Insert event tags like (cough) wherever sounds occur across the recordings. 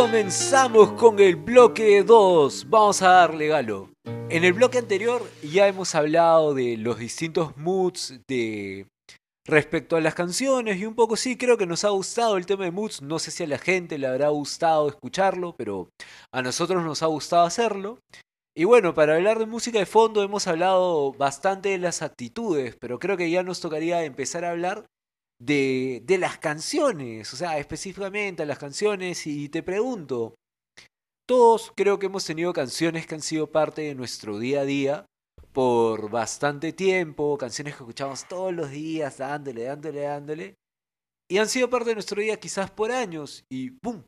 comenzamos con el bloque 2. Vamos a darle galo. En el bloque anterior ya hemos hablado de los distintos moods de respecto a las canciones y un poco sí, creo que nos ha gustado el tema de moods. No sé si a la gente le habrá gustado escucharlo, pero a nosotros nos ha gustado hacerlo. Y bueno, para hablar de música de fondo hemos hablado bastante de las actitudes, pero creo que ya nos tocaría empezar a hablar de, de las canciones, o sea, específicamente a las canciones. Y te pregunto, todos creo que hemos tenido canciones que han sido parte de nuestro día a día por bastante tiempo, canciones que escuchamos todos los días, dándole, dándole, dándole, y han sido parte de nuestro día quizás por años, y ¡pum!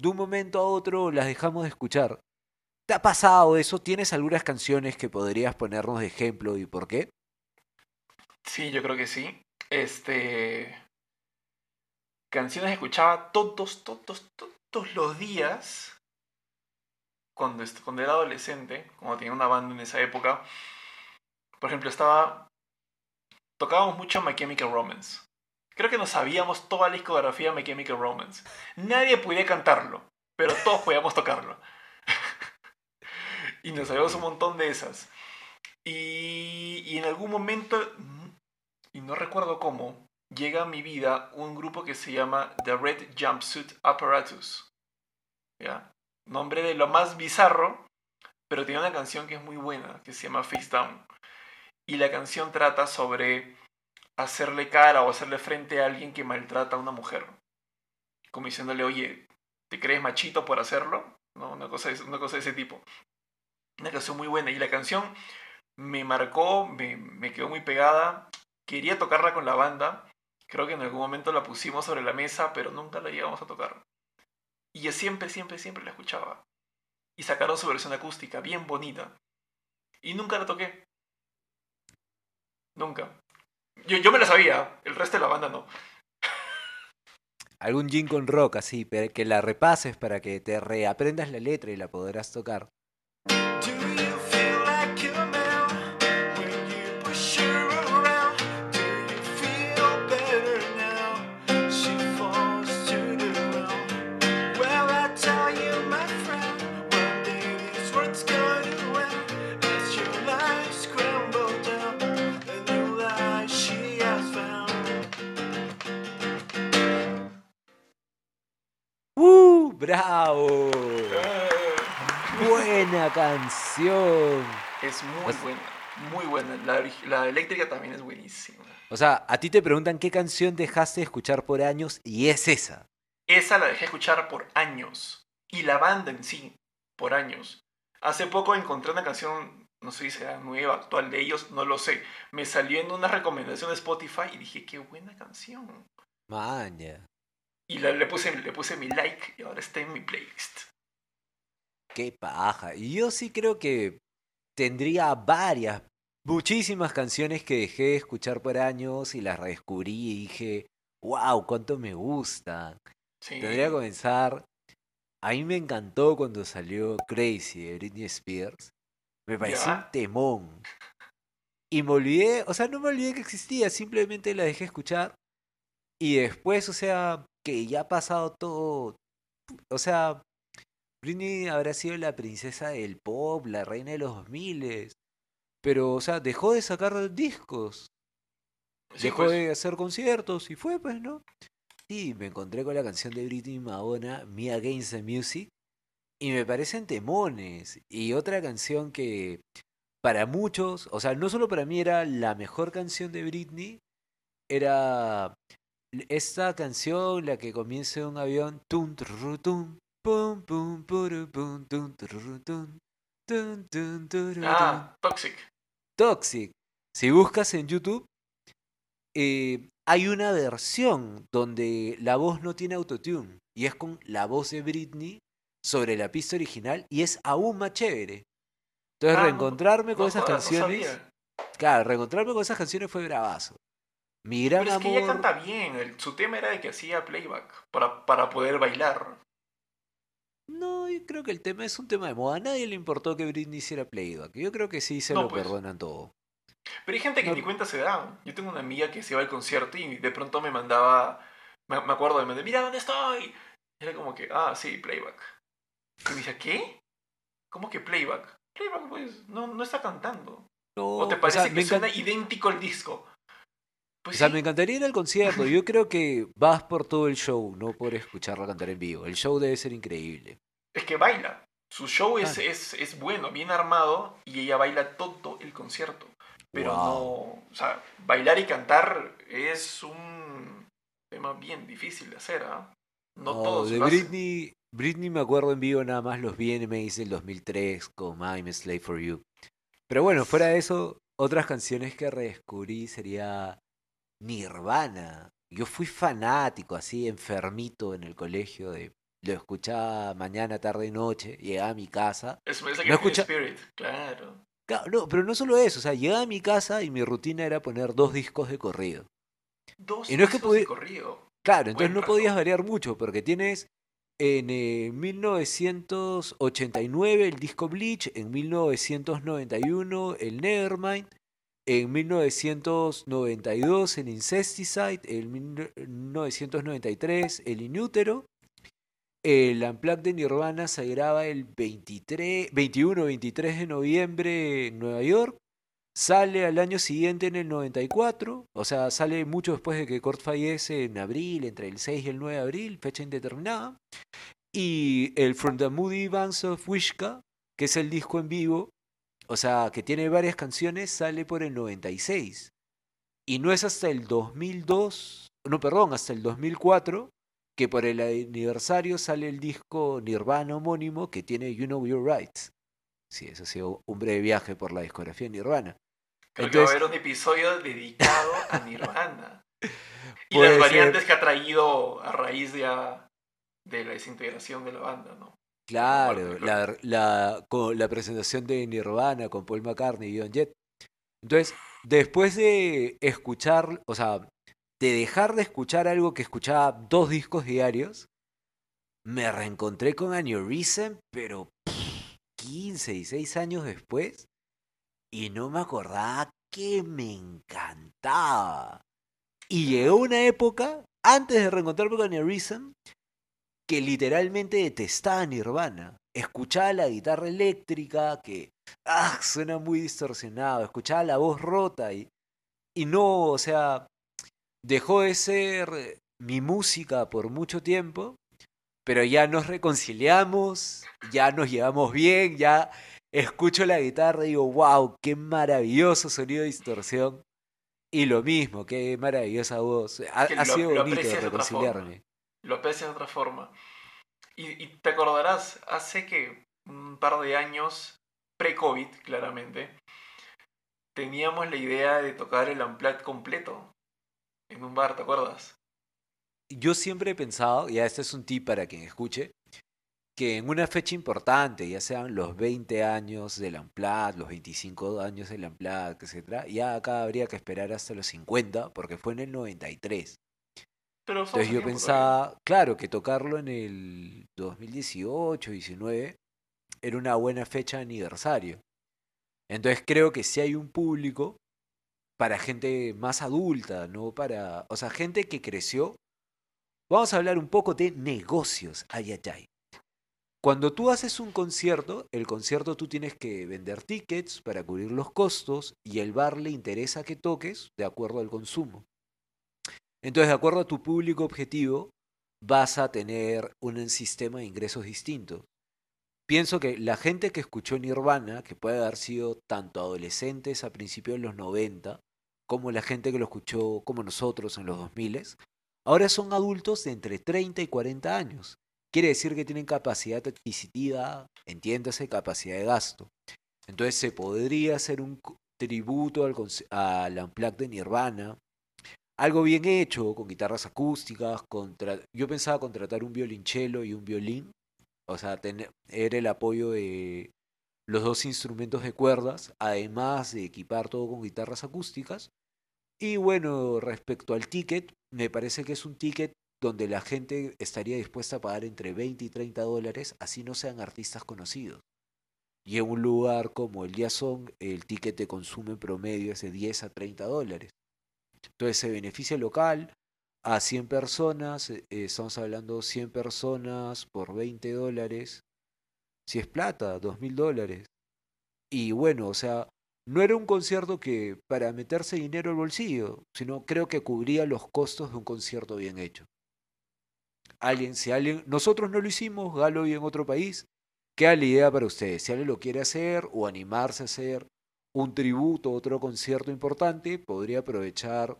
De un momento a otro las dejamos de escuchar. ¿Te ha pasado eso? ¿Tienes algunas canciones que podrías ponernos de ejemplo y por qué? Sí, yo creo que sí. Este. Canciones que escuchaba todos, todos, todos los días. Cuando, cuando era adolescente, cuando tenía una banda en esa época. Por ejemplo, estaba. Tocábamos mucho My Chemical Romance. Creo que nos sabíamos toda la discografía de My Chemical Romance. Nadie podía cantarlo, pero todos podíamos tocarlo. (laughs) y nos sabíamos un montón de esas. Y, y en algún momento y no recuerdo cómo, llega a mi vida un grupo que se llama The Red Jumpsuit Apparatus. Nombre de lo más bizarro, pero tiene una canción que es muy buena, que se llama Face Down. Y la canción trata sobre hacerle cara o hacerle frente a alguien que maltrata a una mujer. Como diciéndole, oye, ¿te crees machito por hacerlo? No, una cosa, una cosa de ese tipo. Una canción muy buena. Y la canción me marcó, me, me quedó muy pegada quería tocarla con la banda. Creo que en algún momento la pusimos sobre la mesa, pero nunca la llegamos a tocar. Y yo siempre, siempre, siempre la escuchaba. Y sacaron su versión acústica, bien bonita. Y nunca la toqué. Nunca. Yo, yo me la sabía, el resto de la banda no. Algún gin con rock así, que la repases para que te reaprendas la letra y la podrás tocar. ¡Bravo! Buena canción. Es muy buena, muy buena. La, la, eléctrica también es buenísima. O sea, a ti te preguntan qué canción dejaste de escuchar por años y es esa. Esa la dejé escuchar por años. Y la banda en sí, por años. Hace poco encontré una canción, no sé si será nueva, actual de ellos, no lo sé. Me salió en una recomendación de Spotify y dije, qué buena canción. Maña. Y le, puse, le puse mi like y ahora está en mi playlist. Qué paja. Y yo sí creo que tendría varias, muchísimas canciones que dejé de escuchar por años y las redescubrí y dije, wow, cuánto me gustan. Tendría que comenzar. A mí me encantó cuando salió Crazy de Britney Spears. Me pareció un temón. Y me olvidé, o sea, no me olvidé que existía, simplemente la dejé escuchar. Y después, o sea, que ya ha pasado todo. O sea, Britney habrá sido la princesa del pop, la reina de los 2000. Pero, o sea, dejó de sacar discos. dejó pues. de hacer conciertos y fue, pues, ¿no? Y me encontré con la canción de Britney Madonna, Me Against the Music. Y me parecen temones. Y otra canción que para muchos, o sea, no solo para mí era la mejor canción de Britney, era esta canción, la que comienza en un avión, tum, pum, pum, pum, ah, Toxic. Toxic. Si buscas en YouTube, eh, hay una versión donde la voz no tiene autotune y es con la voz de Britney sobre la pista original y es aún más chévere. Entonces, ah, reencontrarme con esas canciones. claro, reencontrarme con esas canciones fue bravazo. Mi gran Pero es que ella canta bien. su tema era de que hacía playback para, para poder bailar. No, yo creo que el tema es un tema de moda. A nadie le importó que Britney hiciera playback. Yo creo que sí se lo pues. perdonan todo. Pero hay gente que ni cuenta se da. Yo tengo una amiga que se iba al concierto y de pronto me mandaba. Me, acuerdo de me mira dónde estoy. Era como que, ah, sí, playback. Y me dice, ¿qué? ¿Cómo que playback? Playback, pues, no, no está cantando. No, ¿O te o parece sea, que suena idéntico el disco? Pues o sea, sí, me encantaría ir al concierto. Yo creo que vas por todo el show, no por escucharla cantar en vivo. El show debe ser increíble. es que baila. Su show es, es, es bueno, bien armado, y ella baila todo el concierto. Pero Wow. no, o sea, bailar y cantar es un tema bien difícil de hacer, ¿ah? No No, todos de lo hacen. Britney, Britney me acuerdo en vivo nada más los VMAs del 2003 con I'm a Slave for You. Pero bueno, fuera de eso, otras canciones que redescubrí sería Nirvana. Yo fui fanático, así enfermito en el colegio de lo escuchaba mañana, tarde y noche, llegaba a mi casa. Es, like No escucha- spirit, claro. Claro, no, pero no solo eso, o sea, llegaba a mi casa y mi rutina era poner dos discos de corrido. Dos Y no es que discos de corrido. Claro, entonces Buen no rato. podías variar mucho porque tienes en eh, 1989 el disco Bleach, en 1991 el Nevermind, en 1992 el Incesticide, en 1993 el Inútero, el Unplugged de Nirvana se graba el 23, 21-23 de noviembre en Nueva York. Sale al año siguiente en el 94, o sea, sale mucho después de que Kurt fallece en abril, entre el 6 y el 9 de abril, fecha indeterminada. Y el From the Moody Bands of Wishka, que es el disco en vivo, o sea, que tiene varias canciones, sale por el 96. Y no es hasta el 2002, no, perdón, hasta el 2004, que por el aniversario sale el disco Nirvana homónimo que tiene You Know Your Rights. Sí, eso ha sido un breve viaje por la discografía de Nirvana. Creo que va a Entonces- haber un episodio dedicado a Nirvana. (laughs) y las ser. variantes que ha traído a raíz de, a- de la desintegración de la banda, ¿no? Claro, Comparto, la, la, con la presentación de Nirvana con Paul McCartney y John Jett. Entonces, después de escuchar, o sea, de dejar de escuchar algo que escuchaba dos discos diarios, me reencontré con Aneurysm, pero pff, 15, 16 años después, y no me acordaba que me encantaba. Y llegó una época, antes de reencontrarme con Aneurysm, que literalmente detestaba Nirvana. Escuchaba la guitarra eléctrica que ah, suena muy distorsionado, escuchaba la voz rota y, y no, o sea, dejó de ser mi música por mucho tiempo, pero ya nos reconciliamos, ya nos llevamos bien, ya escucho la guitarra y digo, wow, qué maravilloso sonido de distorsión. Y lo mismo, qué maravillosa voz. Ha, ha sido bonito reconciliarme. Lo aprecias de otra forma. Y, y te acordarás, hace que un par de años, pre-COVID, claramente, teníamos la idea de tocar el Unplugged completo en un bar, ¿te acuerdas? Yo siempre he pensado, y este es un tip para quien escuche, que en una fecha importante, ya sean los 20 años del Unplugged, los 25 años del Unplugged, etc., ya acá habría que esperar hasta los 50, porque fue en el 93. Pero Entonces yo pensaba, claro, que tocarlo en el 2018, 19, era una buena fecha de aniversario. Entonces creo que si hay un público para gente más adulta, no para, o sea, gente que creció. Vamos a hablar un poco de negocios, ay, ay, ay. Cuando tú haces un concierto, el concierto tú tienes que vender tickets para cubrir los costos y el bar le interesa que toques de acuerdo al consumo. Entonces, de acuerdo a tu público objetivo, vas a tener un sistema de ingresos distinto. Pienso que la gente que escuchó Nirvana, que puede haber sido tanto adolescentes a principios de los 90, como la gente que lo escuchó como nosotros en los 2000, ahora son adultos de entre 30 y 40 años. Quiere decir que tienen capacidad adquisitiva, entiéndase, capacidad de gasto. Entonces se podría hacer un tributo al, conce- al Unplugged de Nirvana, algo bien hecho, con guitarras acústicas, yo pensaba contratar un violonchelo y un violín, o sea, tener era el apoyo de los dos instrumentos de cuerdas, además de equipar todo con guitarras acústicas. Y bueno, respecto al ticket, me parece que es un ticket donde la gente estaría dispuesta a pagar entre 20 y 30 dólares, así no sean artistas conocidos. Y en un lugar como el Jason, el ticket de consumo en promedio es de 10 a 30 dólares. Entonces se beneficia local, a 100 personas, eh, estamos hablando 100 personas por 20 dólares, si es plata, 2 mil dólares. Y bueno, o sea, no era un concierto que para meterse dinero al bolsillo, sino creo que cubría los costos de un concierto bien hecho. Alguien, si alguien, nosotros no lo hicimos, Galo y en otro país, queda la idea para ustedes. Si alguien lo quiere hacer o animarse a hacer un tributo, otro concierto importante, podría aprovechar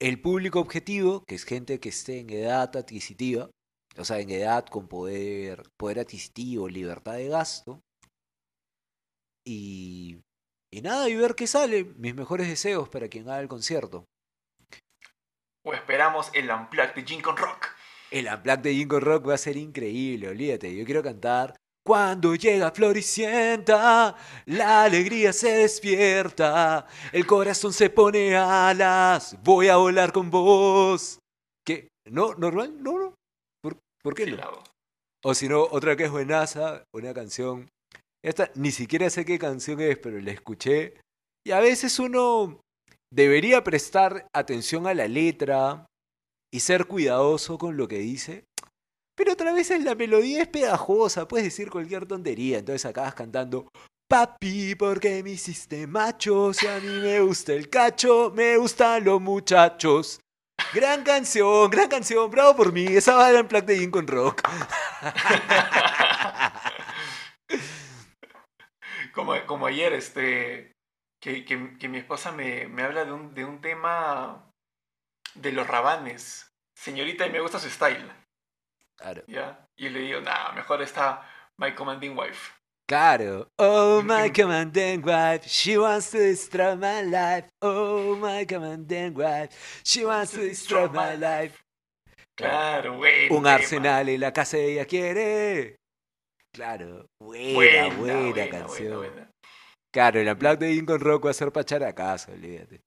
el público objetivo, que es gente que esté en edad adquisitiva, o sea, en edad con poder, poder adquisitivo, libertad de gasto, y, y nada, y ver qué sale. Mis mejores deseos para quien haga el concierto. O esperamos el Unplugged de Jingle Rock. El Unplugged de Jingle Rock va a ser increíble, olvídate. Yo quiero cantar. Cuando llega Floricienta, la alegría se despierta, el corazón se pone alas, voy a volar con vos. ¿Qué? ¿No? ¿Normal? No, no. ¿Por, por qué Sí, no? O si no, otra que es buenaza, una canción. Esta ni siquiera sé qué canción es, pero la escuché. Y a veces uno debería prestar atención a la letra y ser cuidadoso con lo que dice. Pero otra vez la melodía es pegajosa, puedes decir cualquier tontería. Entonces acabas cantando. Papi, ¿por qué me hiciste macho? Si a mí me gusta el cacho, me gustan los muchachos. Gran canción, gran canción, bravo por mí. Esa va en Plaque de Jim con Rock. (laughs) como, como ayer, este, que, que- que mi esposa me, me habla de un, de un tema de los rabanes. Señorita, y me gusta su style, Claro. ¿ya? Y le digo, nah, mejor está My Commanding Wife. Claro. Oh, my mm. commanding wife, she wants to destroy my life. Oh, my commanding wife, she wants to destroy my life. Claro, buen Un tema. arsenal en la casa de ella quiere. Claro. Buena, Buena, buena, buena, canción. buena. Claro, el unplugged de va a ser para echar a casa, olvídate.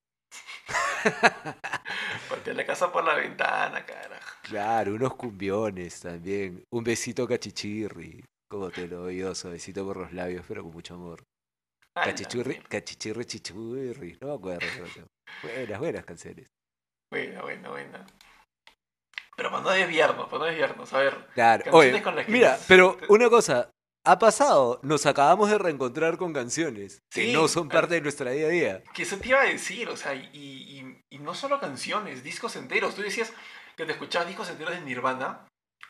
(laughs) Patea la casa por la ventana, carajo. Claro, unos cumbiones también. Un besito cachichirri. Como te lo doy yo, besito por los labios, pero con mucho amor. A la Cachichurri, cachichirri, chichurri. No me acuerdo. pero- Buenas, buenas canciones. Buena, buena, buena. Pero para no desviarnos, para no desviarnos, a ver. Claro. Canciones Oye, con las que mira, nos- pero una cosa. Ha pasado, nos acabamos de reencontrar con canciones que Sí, no son parte de nuestra día a día. Que eso te iba a decir, o sea, y, y- y no solo canciones, discos enteros. Tú decías que te escuchabas discos enteros de Nirvana.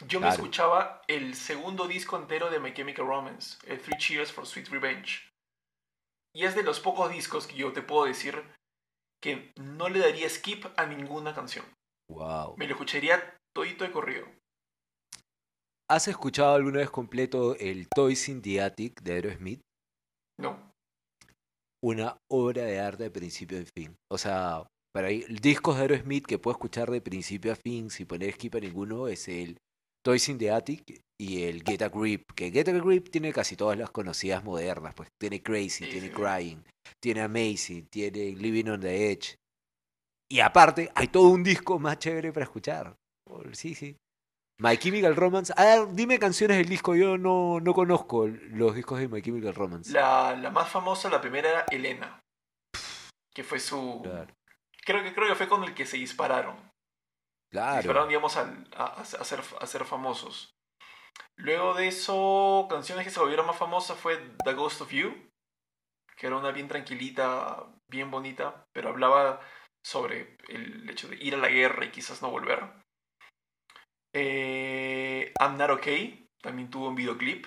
Yo me Claro. escuchaba el segundo disco entero de My Chemical Romance, el Three Cheers for Sweet Revenge. Y es de los pocos discos que yo te puedo decir que no le daría skip a ninguna canción. Wow. Me lo escucharía todito de corrido. ¿Has escuchado alguna vez completo el Toys in the Attic de Aerosmith? No. Una obra de arte de principio a fin. O sea, para ir, discos de Aerosmith que puedo escuchar de principio a fin sin poner skip a ninguno es el Toys in the Attic y el Get a Grip. Que Get a Grip tiene casi todas las conocidas modernas. Pues tiene Crazy, tiene. Crying, tiene Amazing, tiene Living on the Edge. Y aparte, hay todo un disco más chévere para escuchar. Sí, sí. My Chemical Romance. A ver, dime canciones del disco. Yo no, no conozco los discos de My Chemical Romance. La, la más famosa, la primera era Elena. Que fue su. Claro. Creo que, creo que fue con el que se dispararon. Claro. dispararon, digamos, al- a- a ser, a ser famosos. Luego de eso, canciones que se volvieron más famosas fue The Ghost of You, que era una bien tranquilita, bien bonita, pero hablaba sobre el hecho de ir a la guerra y quizás no volver. Eh, I'm Not Okay, también tuvo un videoclip,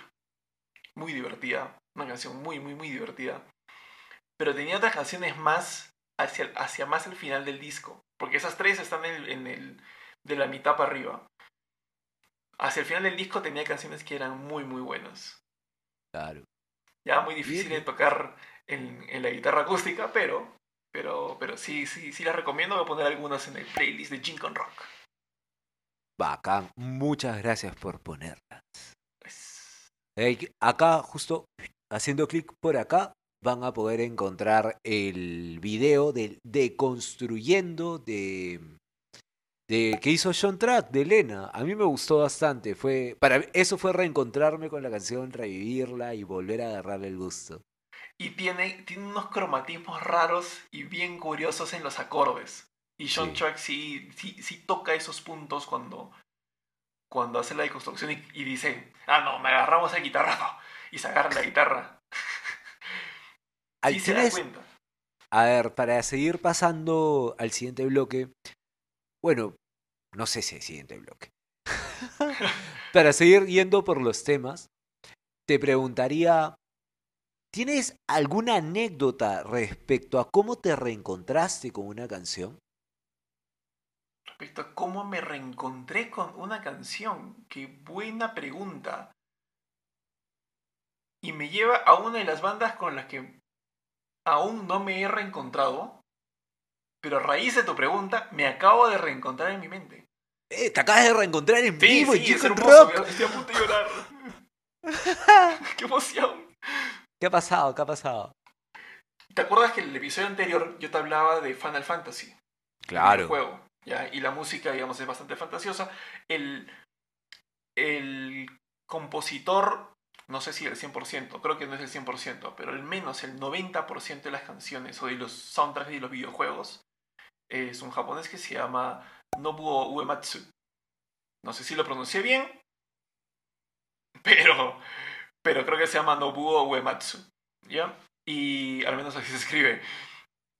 muy divertida, una canción muy, muy, muy divertida. Pero tenía otras canciones más hacia, hacia más el final del disco, porque esas tres están en el- en el, de la mitad para arriba. Hacia el final del disco tenía canciones que eran muy, muy buenas. Claro. Ya muy difícil Bien. de tocar en, en la guitarra acústica, pero, pero, pero sí, sí, sí las recomiendo. Voy a poner algunas en el playlist de Jim con Rock. Bacán. Muchas gracias por ponerlas. Pues, Acá, justo haciendo clic por acá, van a poder encontrar el video del Deconstruyendo de, de que hizo John Track de Elena. A mí me gustó bastante. Fue, para eso fue reencontrarme con la canción, revivirla y volver a agarrarle el gusto. y tiene, tiene unos cromatismos raros y bien curiosos en los acordes. Y Sean Sí. Chuck sí, sí, sí toca esos puntos cuando, cuando hace la deconstrucción y, y dice, ah, no, me agarramos el guitarrazo. Y se agarra la guitarra. Al- se da cuenta. A ver, para seguir pasando al siguiente bloque. Bueno, no sé si el siguiente bloque. (laughs) para seguir yendo por los temas, te preguntaría, ¿tienes alguna anécdota respecto a cómo te reencontraste con una canción? Respecto a cómo me reencontré con una canción. Qué buena pregunta. Y me lleva a una de las bandas con las que aún no me he reencontrado. Pero a raíz de tu pregunta, me acabo de reencontrar en mi mente. Eh, te acabas de reencontrar en Sí, vivo sí, es Chicken hermoso. Rock. Estoy a punto de llorar. (laughs) ¡Qué emoción! ¿Qué ha pasado? ¿Qué ha pasado? ¿Te acuerdas que en el episodio anterior yo te hablaba de Final Fantasy? el juego, ¿ya? Y la música, digamos, es bastante fantasiosa. El, el compositor, no sé si el 100%, creo que no es el 100%, pero al menos el 90% de las canciones o de los soundtracks de los videojuegos es un japonés que se llama Nobuo Uematsu. No sé si lo pronuncié bien, (laughs) pero, pero creo que se llama Nobuo Uematsu, ¿ya? Y al menos así se escribe.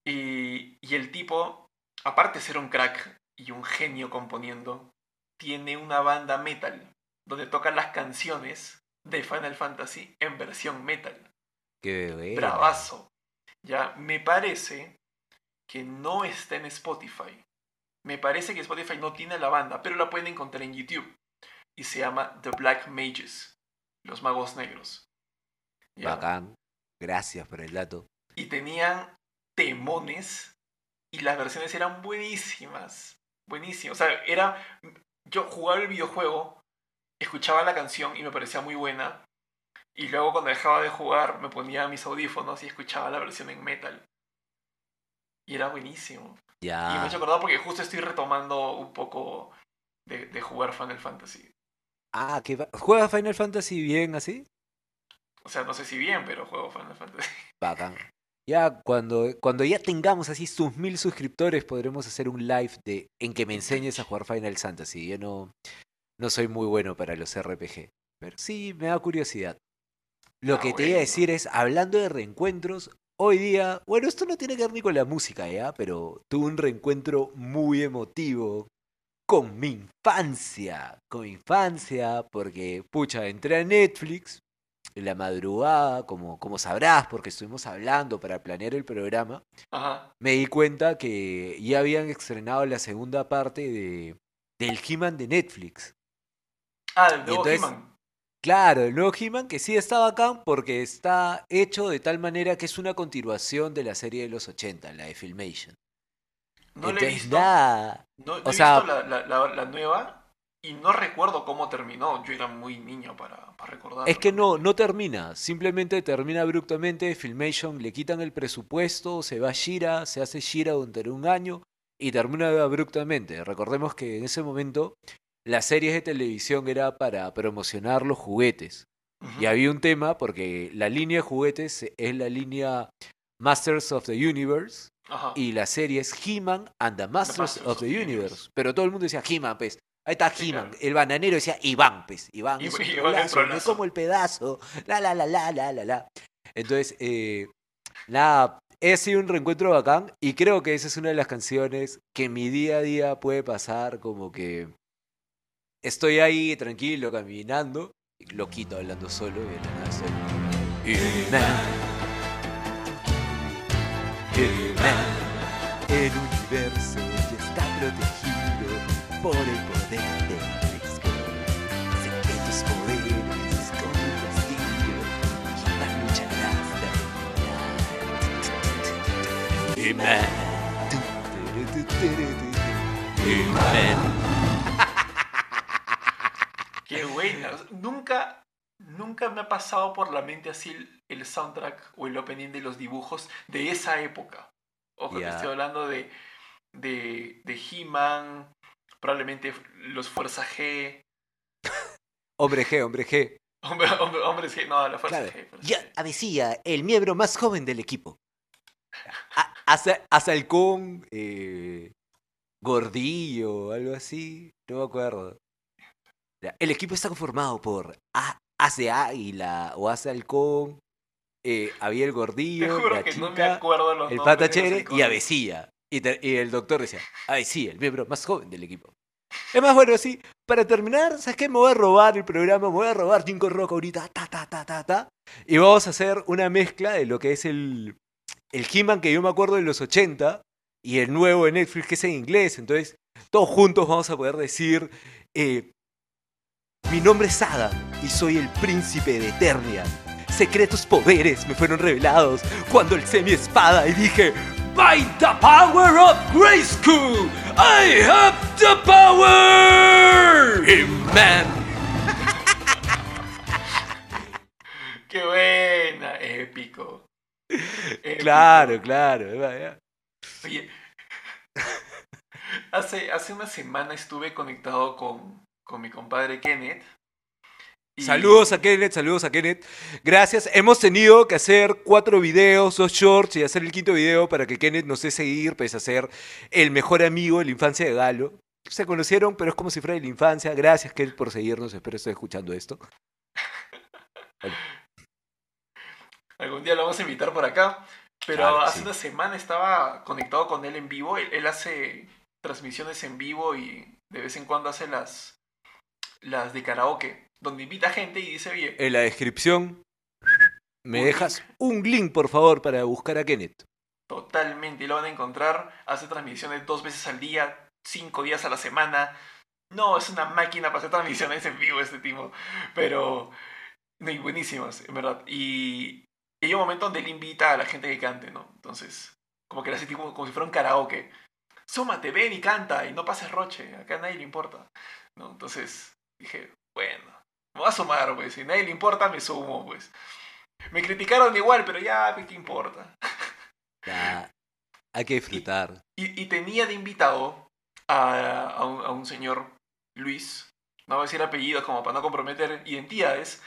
Y, y el tipo, aparte de ser un crack y un genio componiendo, tiene una banda metal donde toca las canciones de Final Fantasy en versión metal. Qué bueno. Bravazo. Ya, me parece que no está en Spotify. Me parece que Spotify no tiene la banda, pero la pueden encontrar en YouTube. Y se llama The Black Mages, los magos negros. Ya. Bacán. Gracias por el dato. y tenían temones y las versiones eran buenísimas. Buenísimas. O sea, era. Yo jugaba el videojuego, escuchaba la canción y me parecía muy buena. Y luego cuando dejaba de jugar me ponía mis audífonos y escuchaba la versión en metal. Y era buenísimo. Y me he hecho acordar porque justo estoy retomando un poco de, de jugar Final Fantasy. Ah, ¿qué va- ¿juegas Final Fantasy bien así? O sea, no sé si bien, pero juego Final Fantasy. (laughs) Bacán. Ya cuando, cuando ya tengamos así sus mil suscriptores podremos hacer un live de en que me enseñes a jugar Final Fantasy. Yo no, no soy muy bueno para los RPG, pero sí me da curiosidad. Lo Ah, que te iba a decir es, hablando de reencuentros, hoy día, bueno, esto no tiene que ver ni con la música, ¿ya? Pero tuve un reencuentro muy emotivo con mi infancia. Con mi infancia, porque, pucha, entré a Netflix en la madrugada, como, como sabrás, porque estuvimos hablando para planear el programa, Ajá. me di cuenta que ya habían estrenado la segunda parte de, del He-Man de Netflix. Ah, nuevo entonces- He-Man. Claro, el nuevo He-Man que sí está bacán porque está hecho de tal manera que es una continuación de la serie de los 80, la de Filmation. No lo he Entonces, visto. nada. No, no O he sea- visto la, la- la- la nueva y no recuerdo cómo terminó. Yo era muy niño para, para recordar. Es que no, no termina, simplemente termina abruptamente, Filmation le quitan el presupuesto, se va a Shira, se hace Shira durante un año y termina abruptamente. Recordemos que en ese momento las series de televisión era para promocionar los juguetes. Y había un tema porque la línea de juguetes es la línea Masters of the Universe Ajá. y la serie es He-Man and the Masters, Masters of the Universe. Universe. Pero todo el mundo decía He-Man, pues. Ahí está Sí, He-Man. claro. El bananero decía Iván, pues. Iván, Iván- es un Iván me trolazo. como el pedazo. La, la, la, la, la, la, la. Entonces, eh, nada, he sido un reencuentro bacán y creo que esa es una de las canciones que en mi día a día puede pasar como que estoy ahí tranquilo, caminando, loquito hablando solo y de la nada estoy... He-Man, He-Man, el universo ya está protegido por el poder del Grayskull. Secretos poderes con un castillo He-Man luchará hasta el final. He-Man. He-Man. Qué buena. Nunca, nunca me ha pasado por la mente así el, el soundtrack o el opening de los dibujos de esa época. Ojo, que Ya. estoy hablando de, de, de He-Man, probablemente los Fuerza G. (laughs) Hombre G, hombre G. Hombre, hombre, G, no, la Fuerza Claro. G. Fuerza Ya el miembro más joven del equipo. A- Hasta, hasta el con. eh, Gordillo, algo así, no me acuerdo. El equipo está conformado por A, As de Águila o As de Halcón, eh, había el Te Gordillo, la no me chica, los el Pata Chévere y. Avecilla. Y, y el doctor decía, Avecilla, el miembro más joven del equipo. Es más, bueno, así, para terminar, ¿sabes qué? Me voy a robar el programa, me voy a robar Jinko Rock ahorita, ta, ta, ta, ta, ta. Y vamos a hacer una mezcla de lo que es el, el He-Man que yo me acuerdo de los 80 y el nuevo de Netflix que es en inglés. Entonces, todos juntos vamos a poder decir, eh, mi nombre es Adam y soy el príncipe de Eternia. Secretos poderes me fueron revelados cuando alcé mi espada y dije, By the power of Grayskull, I have the power! He-Man. (laughs) ¡Qué buena! Épico. Épico. Claro, claro. Oye, (laughs) hace, hace una semana estuve conectado con, con mi compadre Kenneth. y- Saludos a Kenneth, saludos a Kenneth. Gracias. Hemos tenido que hacer cuatro videos, dos shorts y hacer el quinto video para que Kenneth nos dé seguir, pese a ser el mejor amigo de la infancia de Galo. Se conocieron, pero es como si fuera de la infancia. Gracias, Kenneth, por seguirnos. Espero estés escuchando esto. (laughs) Algún día lo vamos a invitar por acá. Pero Claro hace sí. una semana estaba conectado con él en vivo. Él, él hace transmisiones en vivo y de vez en cuando hace las, las de karaoke, donde invita gente y dice, oye, En la descripción me Un dejas un link, por favor, para buscar a Kenneth. totalmente, lo van a encontrar. Hace transmisiones dos veces al día, cinco días a la semana. No, es una máquina para hacer transmisiones en vivo este tipo. Pero, no, y buenísimas, en verdad. Y, y hay un momento donde él invita a la gente que cante, ¿no? Entonces, como que le hace tipo como si fuera un karaoke. Súmate, ven y canta, y no pases roche, acá a nadie le importa. ¿no? Entonces, dije, bueno, me voy a sumar, pues. Si a nadie le importa, me sumo, pues. Me criticaron igual, pero ya, pues, ¿qué importa? Ya, hay que disfrutar. Y, y tenía de invitado a, a un, a un señor Luis, no voy a decir apellidos como para no comprometer identidades,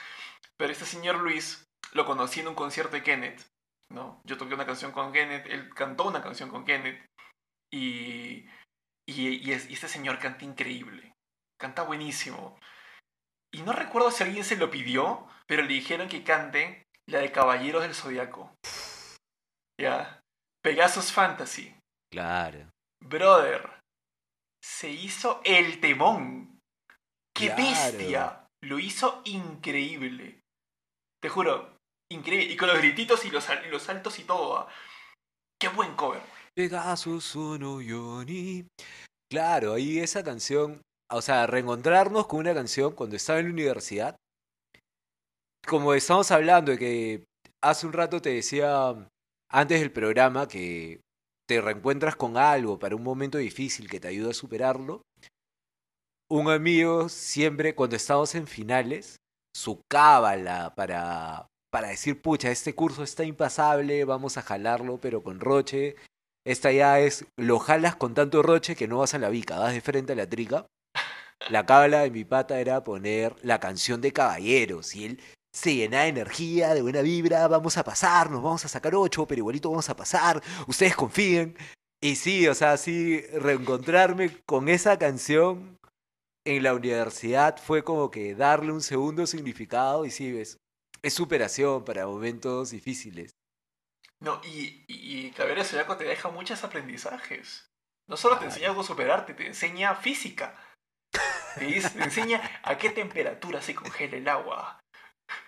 pero este señor Luis lo conocí en un concierto de Kenneth, ¿no? Yo toqué una canción con Kenneth, él cantó una canción con Kenneth, y, y, y es- y este señor canta increíble, canta buenísimo. Y no recuerdo si alguien se lo pidió, pero le dijeron que cante la de Caballeros del Zodiaco. Ya. Pegasus Fantasy. Claro. Brother, se hizo el temón. ¡Qué Claro. bestia! Lo hizo increíble. Te juro, increíble. Y con los grititos y los, y los saltos y todo. ah. ¡Qué buen cover! Pegasus uno Yoni. Claro, ahí esa canción, o sea, reencontrarnos con una canción cuando estaba en la universidad. Como estamos hablando de que hace un rato te decía antes del programa que te reencuentras con algo para un momento difícil que te ayuda a superarlo. Un amigo siempre cuando estamos en finales, su cábala para, para decir, pucha, este curso está impasable, vamos a jalarlo, pero con roche. Esta ya es, lo jalas con tanto roche que no vas a la bica, vas de frente a la trica. La cábala de mi pata era poner la canción de caballeros y él se llenaba de energía, de buena vibra, vamos a pasar, nos vamos a sacar ocho, pero igualito vamos a pasar, ustedes confíen. Y sí, o sea, sí, reencontrarme con esa canción en la universidad fue como que darle un segundo significado y sí, ves, es superación para momentos difíciles. No, y, y, y Zodiaco te deja muchos aprendizajes. No solo te enseña cómo superarte, te enseña física. Te, te enseña a qué temperatura se congela el agua.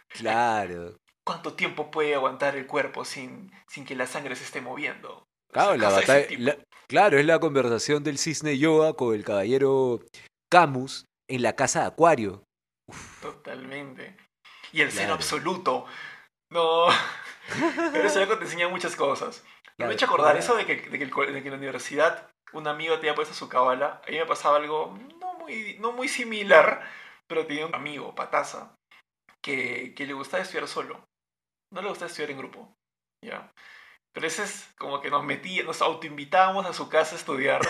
Claro. ¿Cuánto tiempo puede aguantar el cuerpo sin, sin que la sangre se esté moviendo? Claro, la ese batalla, la- claro, es la conversación del cisne yoga con el caballero Camus en la casa de Acuario. Totalmente. Y el Claro. absoluto. No. (laughs) Pero eso te enseña muchas cosas. Me Claro, he hecho acordar eso de que, de que el co- de que en la universidad un amigo tenía puesto su cábala. A mí me pasaba algo no no muy similar, pero tenía un amigo, pataza, que, que le gustaba estudiar solo. No le gustaba estudiar en grupo. ¿ya? Pero ese es como que nos metíamos, nos autoinvitábamos a su casa a estudiar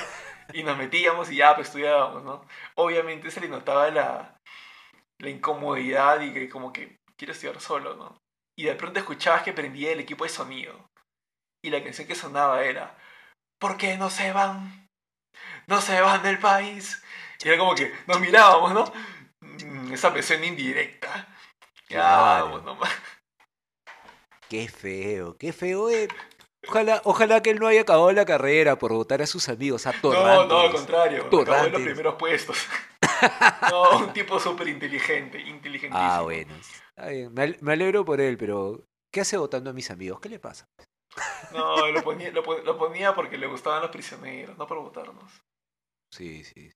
y nos metíamos y ya pues estudiábamos, ¿no? Obviamente se le notaba la, la incomodidad y que como que quiere estudiar solo, ¿no? Y de pronto escuchabas que prendía el equipo de sonido. Y la canción que sonaba era ¿Por qué no se van? no se van del país. Y era como que nos mirábamos, ¿no? Mm, Esa presión indirecta. Ya, vamos nomás. (laughs) Qué feo, qué feo. eh. Ojalá, ojalá que él no haya acabado la carrera por votar a sus amigos, a No, Torrantes. no, al contrario. Acabó en los primeros puestos. (laughs) no, un tipo súper inteligente, inteligentísimo. Ah, bueno. Me, al- me alegro por él, pero ¿qué hace votando a mis amigos? ¿Qué le pasa? No, lo ponía, lo, pon- lo ponía porque le gustaban los prisioneros, no por votarnos. Sí, sí.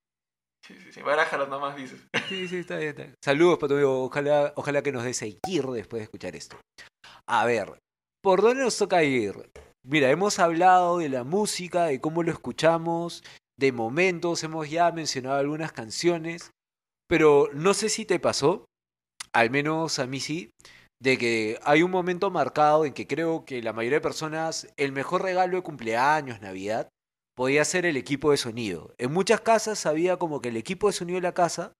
Sí, sí, sí. Barájalo nomás, dices. (laughs) Sí, sí, está bien. está bien. Saludos, Pato. Ojalá, ojalá que nos des a ir después de escuchar esto. A ver, ¿por dónde nos toca ir? Mira, hemos hablado de la música, de cómo lo escuchamos, de momentos, hemos ya mencionado algunas canciones, pero no sé si te pasó, al menos a mí sí, de que hay un momento marcado en que creo que la mayoría de personas, el mejor regalo de cumpleaños, Navidad, podía ser el equipo de sonido. En muchas casas había como que el equipo de sonido de la casa,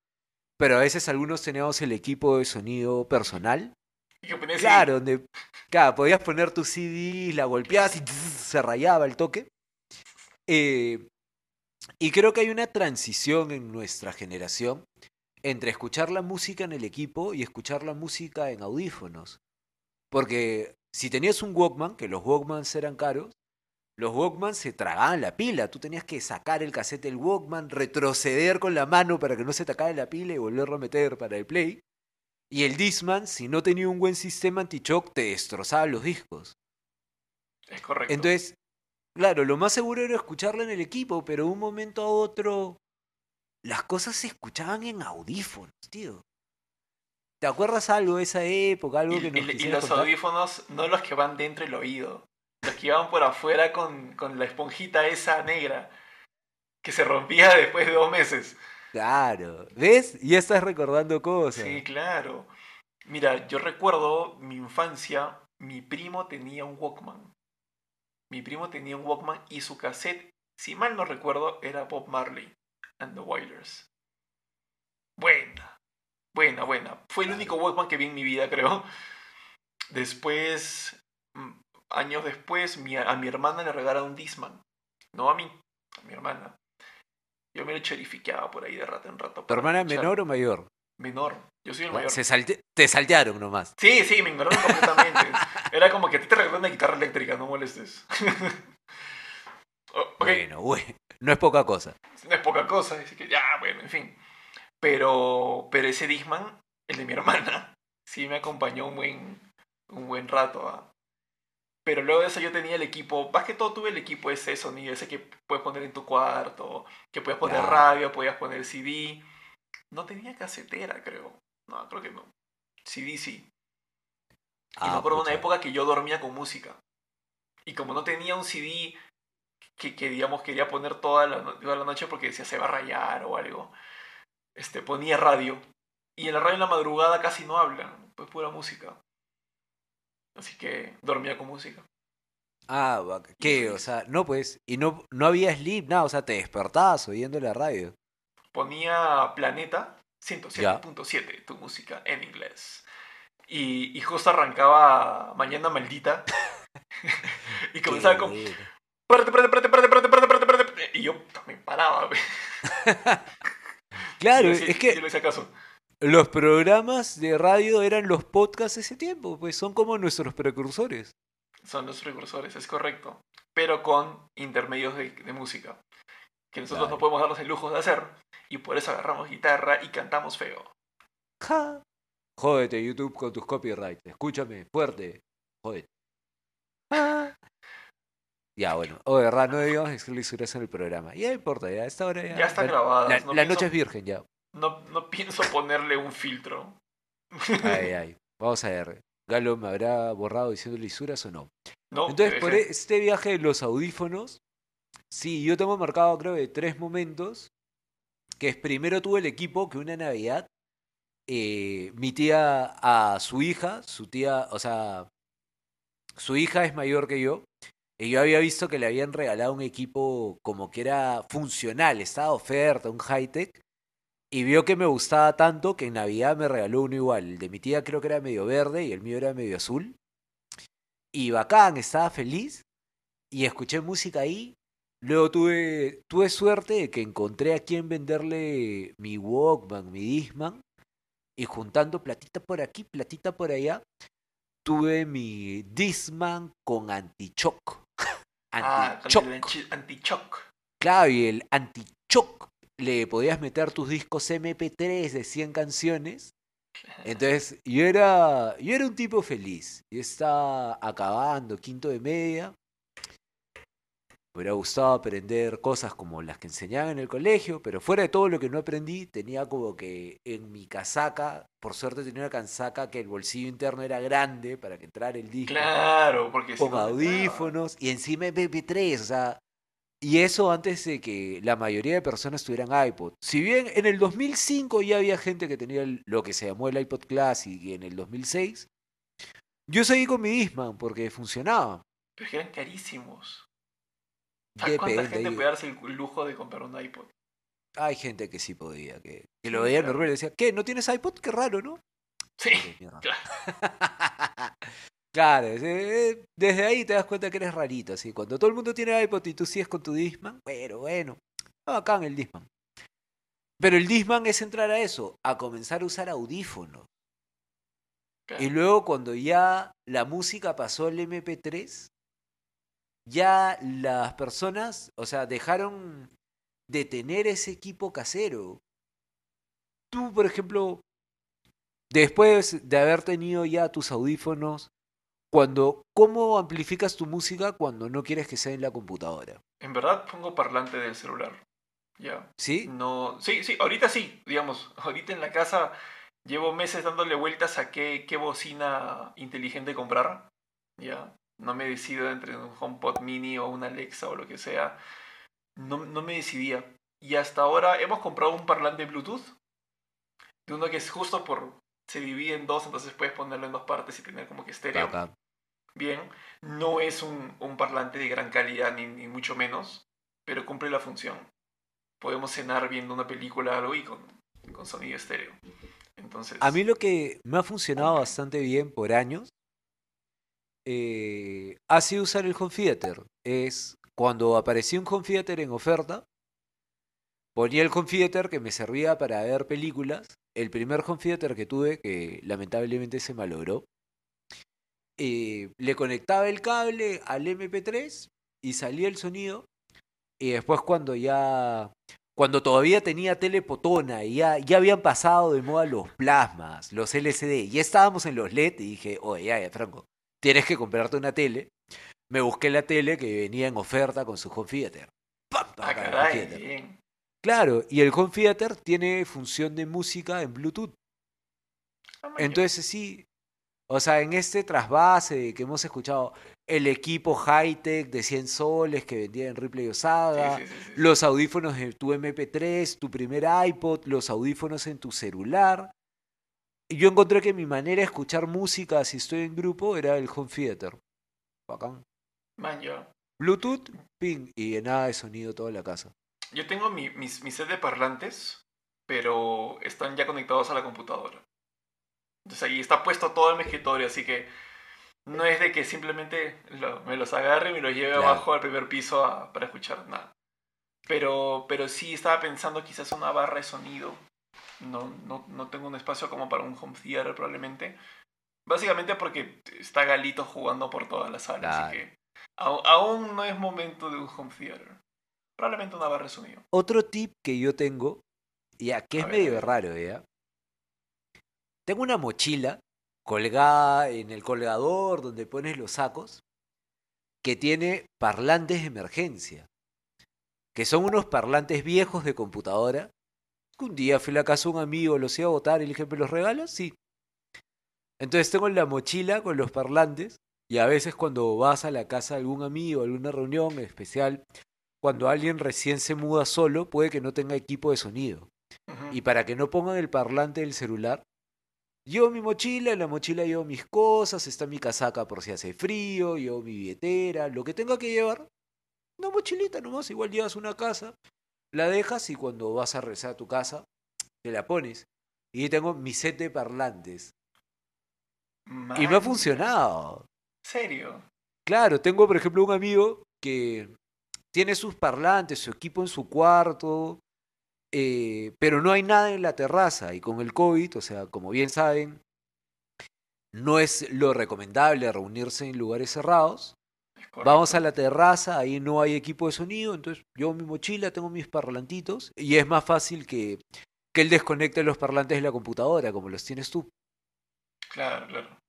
pero a veces algunos teníamos el equipo de sonido personal. Y Claro, donde claro, podías poner tu CD, la golpeabas y se rayaba el toque. Eh, y creo que hay una transición en nuestra generación entre escuchar la música en el equipo y escuchar la música en audífonos. Porque si tenías un Walkman, que los Walkmans eran caros, los Walkman se tragaban la pila. Tú tenías que sacar el cassette del Walkman, retroceder con la mano para que no se te acabe la pila y volverlo a meter para el play. Y el Discman, si no tenía un buen sistema anti-shock, te destrozaba los discos. Es correcto. Entonces, claro, lo más seguro era escucharlo en el equipo, pero de un momento a otro las cosas se escuchaban en audífonos, tío. ¿Te acuerdas algo de esa época? Algo y, que nos y- los contar? audífonos, no los que van dentro del oído. Los que iban por afuera con, con la esponjita esa negra. Que se rompía después de dos meses. Claro, ¿ves? Ya estás recordando cosas. Sí, claro. Mira, yo recuerdo mi infancia, mi primo tenía un Walkman. Mi primo tenía un Walkman y su cassette, si mal no recuerdo, era Bob Marley and the Wailers. Buena, buena, buena. Fue el único Walkman que vi en mi vida, creo. Después, mm, años después, mi- a mi hermana le regalaron un Discman. No a mí, a mi hermana. Yo me lo cherifiqueaba por ahí de rato en rato. ¿Tu hermana escuchar. menor o mayor? Menor. Yo soy el mayor. Se salte- te saltearon nomás. Sí, sí, me ignoraron completamente. (laughs) Era como que a ti te regalaron una guitarra eléctrica, no molestes. (laughs) O- ok, Bueno, bueno, no es poca cosa. no es poca cosa, así que ya, bueno, en fin. Pero, pero ese Disman, el de mi hermana, sí me acompañó un buen, un buen rato. ¿ah? Pero luego de eso yo tenía el equipo, más que todo tuve el equipo ese de sonido, ese que puedes poner en tu cuarto, que puedes poner Claro. radio, podías poner CD. No tenía casetera, creo. No, creo que no. CD sí. Y me Ah, acuerdo de una pucha. época que yo dormía con música. Y como no tenía un CD que, que digamos, quería poner toda la, toda la noche porque decía se va a rayar o algo, este, ponía radio. Y en la radio en la madrugada casi no hablan, pues pura música. Así que dormía con música. Ah, ¿qué? O sea, no pues, y no, no había sleep, nada, o sea, te despertabas oyendo la radio. Ponía Planeta 107.7, tu música en inglés. Y, y justo arrancaba Mañana Maldita. (laughs) (laughs) y comenzaba con... Párate, párate, párate, párate, párate, párate, párate, Y yo me paraba. (laughs) claro, es que... Lo hice acaso los programas de radio eran los podcasts ese tiempo, pues son como nuestros precursores. Son los precursores, es correcto. Pero con intermedios de, de música. Que nosotros Claro. no podemos darnos el lujo de hacer. Y por eso agarramos guitarra y cantamos feo. Ja. Jódete, YouTube, con tus copyrights. Escúchame, fuerte. Jódete. Ya, bueno. O de verdad, no debíamos lisuras en el programa. Ya importa, ya a esta hora ya. Ya están la- grabadas. La, no, la pienso, noche es virgen, ya. No, no pienso ponerle un filtro. Ay, (laughs) ay. Vamos a ver. Galo me habrá borrado diciendo lisuras o no. No, Entonces, te por dejé. este viaje de los audífonos, sí, yo tengo marcado creo de tres momentos. Que es primero tuve el equipo que una Navidad, eh, mi tía a su hija, su tía, o sea, su hija es mayor que yo, y yo había visto que le habían regalado un equipo como que era funcional, estaba oferta, un high-tech, y vio que me gustaba tanto que en Navidad me regaló uno igual. El de mi tía creo que era medio verde y el mío era medio azul. Y bacán, estaba feliz. Y escuché música ahí. Luego tuve, tuve suerte de que encontré a quien venderle mi Walkman, mi Disman, y juntando platita por aquí, platita por allá, tuve mi Disman con anti-shock. (laughs) Ah, con el anti- anti-shock. Claro, y el anti-shock le podías meter tus discos MP3 de 100 canciones. Entonces, yo era, yo era un tipo feliz. Yo estaba acabando quinto de media. Me hubiera gustado aprender cosas como las que enseñaban en el colegio, pero fuera de todo lo que no aprendí, tenía como que en mi casaca, por suerte tenía una casaca que el bolsillo interno era grande para que entrara el disco Claro, porque si con no te audífonos y encima MP3, o sea, y eso antes de que la mayoría de personas tuvieran iPod. Si bien en el 2005 ya había gente que tenía lo que se llamó el iPod Classic y en el 2006, yo seguí con mi Discman porque funcionaba. Pero eran carísimos. ¿Sabes cuánta Depende. gente puede darse el lujo de comprar un iPod? Hay gente que sí podía, que, que lo veía normal y decía, ¿qué? ¿No tienes iPod? Qué raro, ¿no? Sí, claro. (laughs) Claro, eh, desde ahí te das cuenta que eres rarito, así. Cuando todo el mundo tiene iPod y tú sigues con tu Discman, bueno, bueno, acá en el Discman. Pero el Discman es entrar a eso, a comenzar a usar audífonos. claro. Y luego cuando ya la música pasó al MP3, ya las personas, o sea, dejaron de tener ese equipo casero. Tú, por ejemplo, después de haber tenido ya tus audífonos, cuando, ¿cómo amplificas tu música cuando no quieres que sea en la computadora? En verdad pongo parlante del celular. Ya. ¿Sí? No, sí, sí, ahorita sí, digamos, ahorita en la casa llevo meses dándole vueltas a qué, qué bocina inteligente comprar. Ya, no me decido entre un HomePod mini o una Alexa o lo que sea. No, no me decidía. Y hasta ahora hemos comprado un parlante Bluetooth. De uno que es justo por... Se divide en dos, entonces puedes ponerlo en dos partes y tener como que estéreo. Bacán. Bien, no es un, un parlante de gran calidad ni, ni mucho menos, pero cumple la función. Podemos cenar viendo una película o algo y con, con sonido estéreo. Entonces, A mí lo que me ha funcionado bastante bien por años eh, ha sido usar el home theater. Es cuando apareció un home theater en oferta, ponía el home theater que me servía para ver películas. El primer home theater que tuve, que lamentablemente se malogró, eh, le conectaba el cable al MP3 y salía el sonido. Y después cuando ya cuando todavía tenía telepotona y ya, ya habían pasado de moda los plasmas, los LCD, ya estábamos en los LED y dije, oye, ya, ya, Franco, tienes que comprarte una tele. Me busqué la tele que venía en oferta con su home theater. ¡Pam! ah, home theater. Claro, y el home theater tiene función de música en Bluetooth. Ah. Entonces sí, o sea, en este trasvase que hemos escuchado, el equipo high-tech de 100 soles que vendía en Ripley Osada, Sí, sí, sí, sí, sí. los audífonos de tu MP3, tu primer iPod, los audífonos en tu celular. Y yo encontré que mi manera de escuchar música si estoy en grupo era el home theater. Bacán. Man. Bluetooth, ping, y nada de sonido toda la casa. Yo tengo mi, mis, mi set de parlantes, pero están ya conectados a la computadora. Entonces ahí está puesto todo en mi escritorio, así que no es de que simplemente lo- me los agarre y me los lleve Claro. abajo al primer piso a- para escuchar nada. Pero, pero sí estaba pensando quizás una barra de sonido. No, no, no tengo un espacio como para un home theater probablemente. Básicamente porque está Galito jugando por toda la sala, Claro. así que aún no es momento de un home theater. Probablemente una barra de sonido. Otro tip que yo tengo, ya que es medio raro, ¿ya? Tengo una mochila colgada en el colgador donde pones los sacos, que tiene parlantes de emergencia, que son unos parlantes viejos de computadora. que Un día fui a la casa de un amigo, los iba a botar y le dije, ¿me los regalas? Sí. Entonces tengo la mochila con los parlantes y a veces cuando vas a la casa de algún amigo, alguna reunión en especial, cuando alguien recién se muda solo, puede que no tenga equipo de sonido. Y para que no pongan el parlante del celular, llevo mi mochila, en la mochila llevo mis cosas, está mi casaca por si hace frío, llevo mi billetera, lo que tenga que llevar. Una mochilita nomás, igual llevas una casa, la dejas y cuando vas a regresar a tu casa, te la pones. Y yo tengo mi set de parlantes. Y me ha funcionado. ¿Serio? Claro, tengo por ejemplo un amigo que tiene sus parlantes, su equipo en su cuarto, eh, pero no hay nada en la terraza. Y con el COVID, o sea, como bien saben, no es lo recomendable reunirse en lugares cerrados. Vamos a la terraza, ahí no hay equipo de sonido, entonces yo mi mochila, tengo mis parlantitos y es más fácil que, que él desconecte los parlantes de la computadora, como los tienes tú. Claro, claro.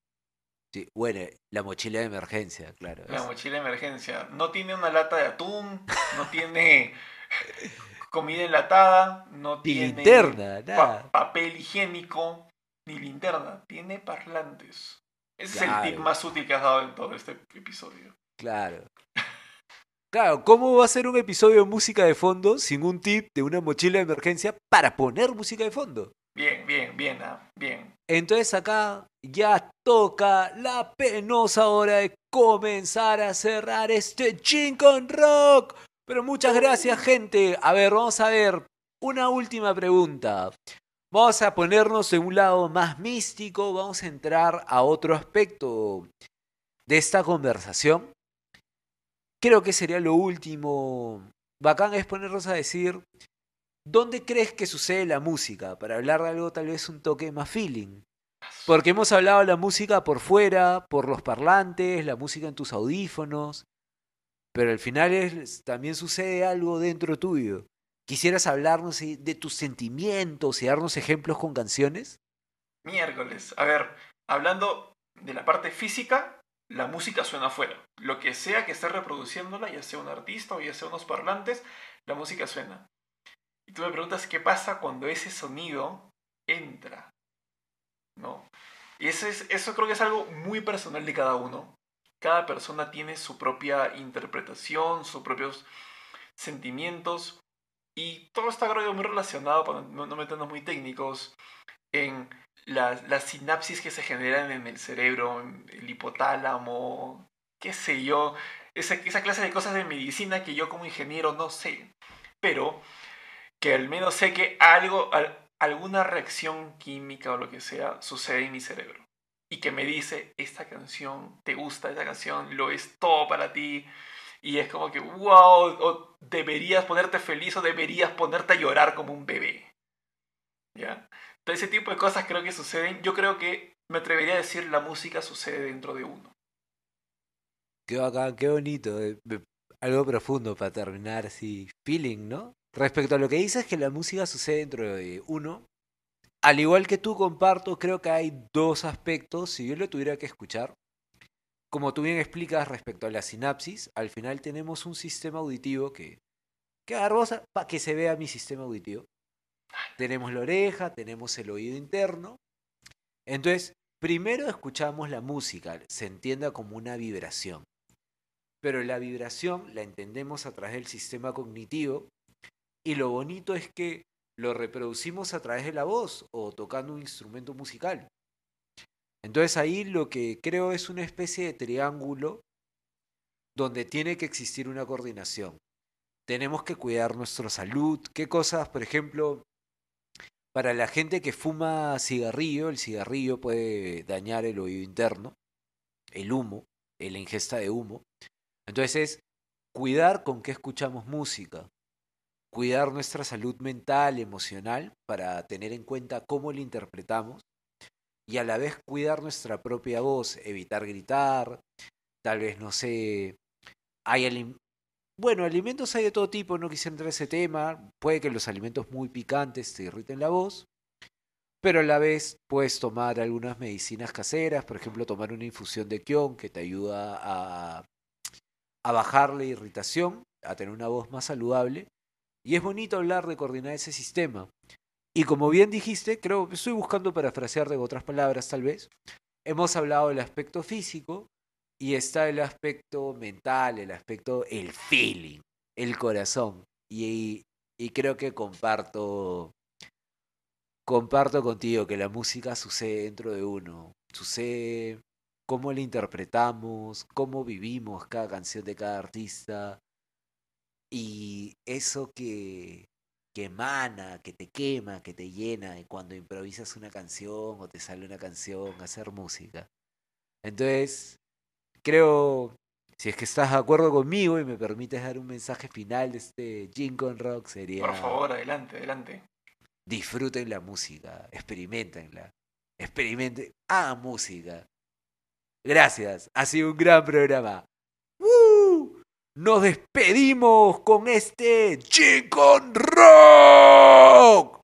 Sí, bueno, la mochila de emergencia, claro. La mochila de emergencia. No tiene una lata de atún, no tiene (laughs) comida enlatada, no tiene linterna, nada. papel higiénico, ni linterna. Tiene parlantes. Ese es el tip más útil que has dado en todo este episodio. Claro. (laughs) Claro, ¿cómo va a ser un episodio de música de fondo sin un tip de una mochila de emergencia para poner música de fondo? Bien, bien, bien, ah, bien. Entonces acá ya toca la penosa hora de comenzar a cerrar este Chin con Rock. Pero muchas gracias, gente. A ver, vamos a ver. Una última pregunta. Vamos a ponernos en un lado más místico, vamos a entrar a otro aspecto de esta conversación. Creo que sería lo último. Bacán es ponernos a decir ¿Dónde crees que sucede la música? Para hablar de algo tal vez un toque más feeling. Porque hemos hablado de la música por fuera, por los parlantes, la música en tus audífonos, pero al final también sucede algo dentro tuyo. ¿Quisieras hablarnos de tus sentimientos y darnos ejemplos con canciones? Miércoles. A ver, hablando de la parte física, la música suena afuera. Lo que sea que esté reproduciéndola, ya sea un artista o ya sea unos parlantes, la música suena. Y tú me preguntas qué pasa cuando ese sonido entra. ¿No? Y eso, es, eso creo que es algo muy personal de cada uno. Cada persona tiene su propia interpretación, sus propios sentimientos. Y todo está creo muy relacionado, para no, meternos muy técnicos, en las, sinapsis que se generan en el cerebro, en el hipotálamo, qué sé yo, esa, esa clase de cosas de medicina que yo como ingeniero no sé. Pero que al menos sé que algo, alguna reacción química o lo que sea sucede en mi cerebro. Y que me dice, esta canción, te gusta esta canción, lo es todo para ti. Y es como que, wow, o deberías ponerte feliz o deberías ponerte a llorar como un bebé. ¿Ya? Todo ese tipo de cosas creo que suceden. Yo creo que me atrevería a decir la música sucede dentro de uno. Qué bacán, qué bonito. Eh, algo profundo para terminar así. Feeling, ¿no? Respecto a lo que dices que la música sucede dentro de uno, al igual que tú comparto, creo que hay dos aspectos, si yo lo tuviera que escuchar. Como tú bien explicas respecto a la sinapsis, al final tenemos un sistema auditivo que, que agarrosa para que se vea mi sistema auditivo. Tenemos la oreja, tenemos el oído interno. Entonces, primero escuchamos la música, se entienda como una vibración. Pero la vibración la entendemos a través del sistema cognitivo y lo bonito es que lo reproducimos a través de la voz o tocando un instrumento musical. Entonces ahí lo que creo es una especie de triángulo donde tiene que existir una coordinación. Tenemos que cuidar nuestra salud. ¿Qué cosas, por ejemplo, para la gente que fuma cigarrillo, el cigarrillo puede dañar el oído interno, el humo, la ingesta de humo. Entonces es cuidar con qué escuchamos música cuidar nuestra salud mental, emocional, para tener en cuenta cómo la interpretamos y a la vez cuidar nuestra propia voz, evitar gritar, tal vez, no sé, hay bueno, alimentos hay de todo tipo, no quisiera entrar en ese tema, puede que los alimentos muy picantes te irriten la voz, pero a la vez puedes tomar algunas medicinas caseras, por ejemplo, tomar una infusión de kion que te ayuda a, a bajar la irritación, a tener una voz más saludable y es bonito hablar de coordinar ese sistema. Y como bien dijiste, creo que estoy buscando parafrasear de otras palabras tal vez, hemos hablado del aspecto físico y está el aspecto mental, el aspecto, el feeling, el corazón. Y, y creo que comparto, comparto contigo que la música sucede dentro de uno, sucede cómo la interpretamos, cómo vivimos cada canción de cada artista, y eso que, que emana, que te quema, que te llena, y cuando improvisas una canción o te sale una canción, hacer música. Entonces, creo, Si es que estás de acuerdo conmigo y me permites dar un mensaje final de este Gin con Rock, sería... Por favor, adelante, adelante. Disfruten la música, experimentenla, experimenten, hagan música. Gracias, ha sido un gran programa. Nos despedimos con este con Rock.